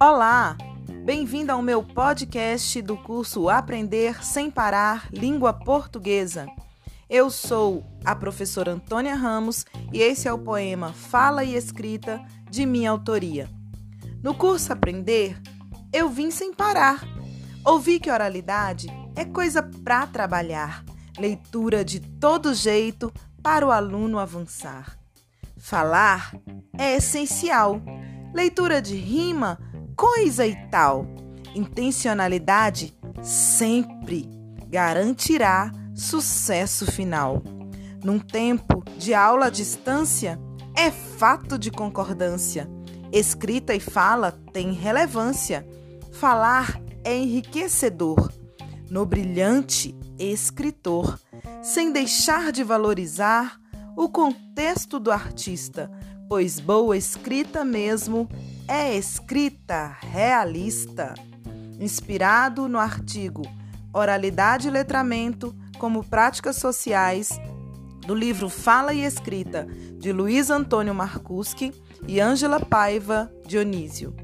Olá! Bem-vindo ao meu podcast do curso Aprender Sem Parar Língua Portuguesa. Eu sou a professora Antônia Ramos e esse é o poema Fala e Escrita de minha autoria. No curso Aprender, eu vim sem parar. Ouvi que oralidade é coisa para trabalhar, leitura de todo jeito para o aluno avançar. Falar é essencial, leitura de rima coisa e tal. Intencionalidade sempre garantirá sucesso final. Num tempo de aula à distância, é fato de concordância. Escrita e fala têm relevância. Falar é enriquecedor. No brilhante escritor, sem deixar de valorizar o contexto do artista, pois boa escrita mesmo é escrita realista, inspirado no artigo Oralidade e Letramento como Práticas Sociais do livro Fala e Escrita de Luiz Antônio Marcuski e Ângela Paiva Dionísio.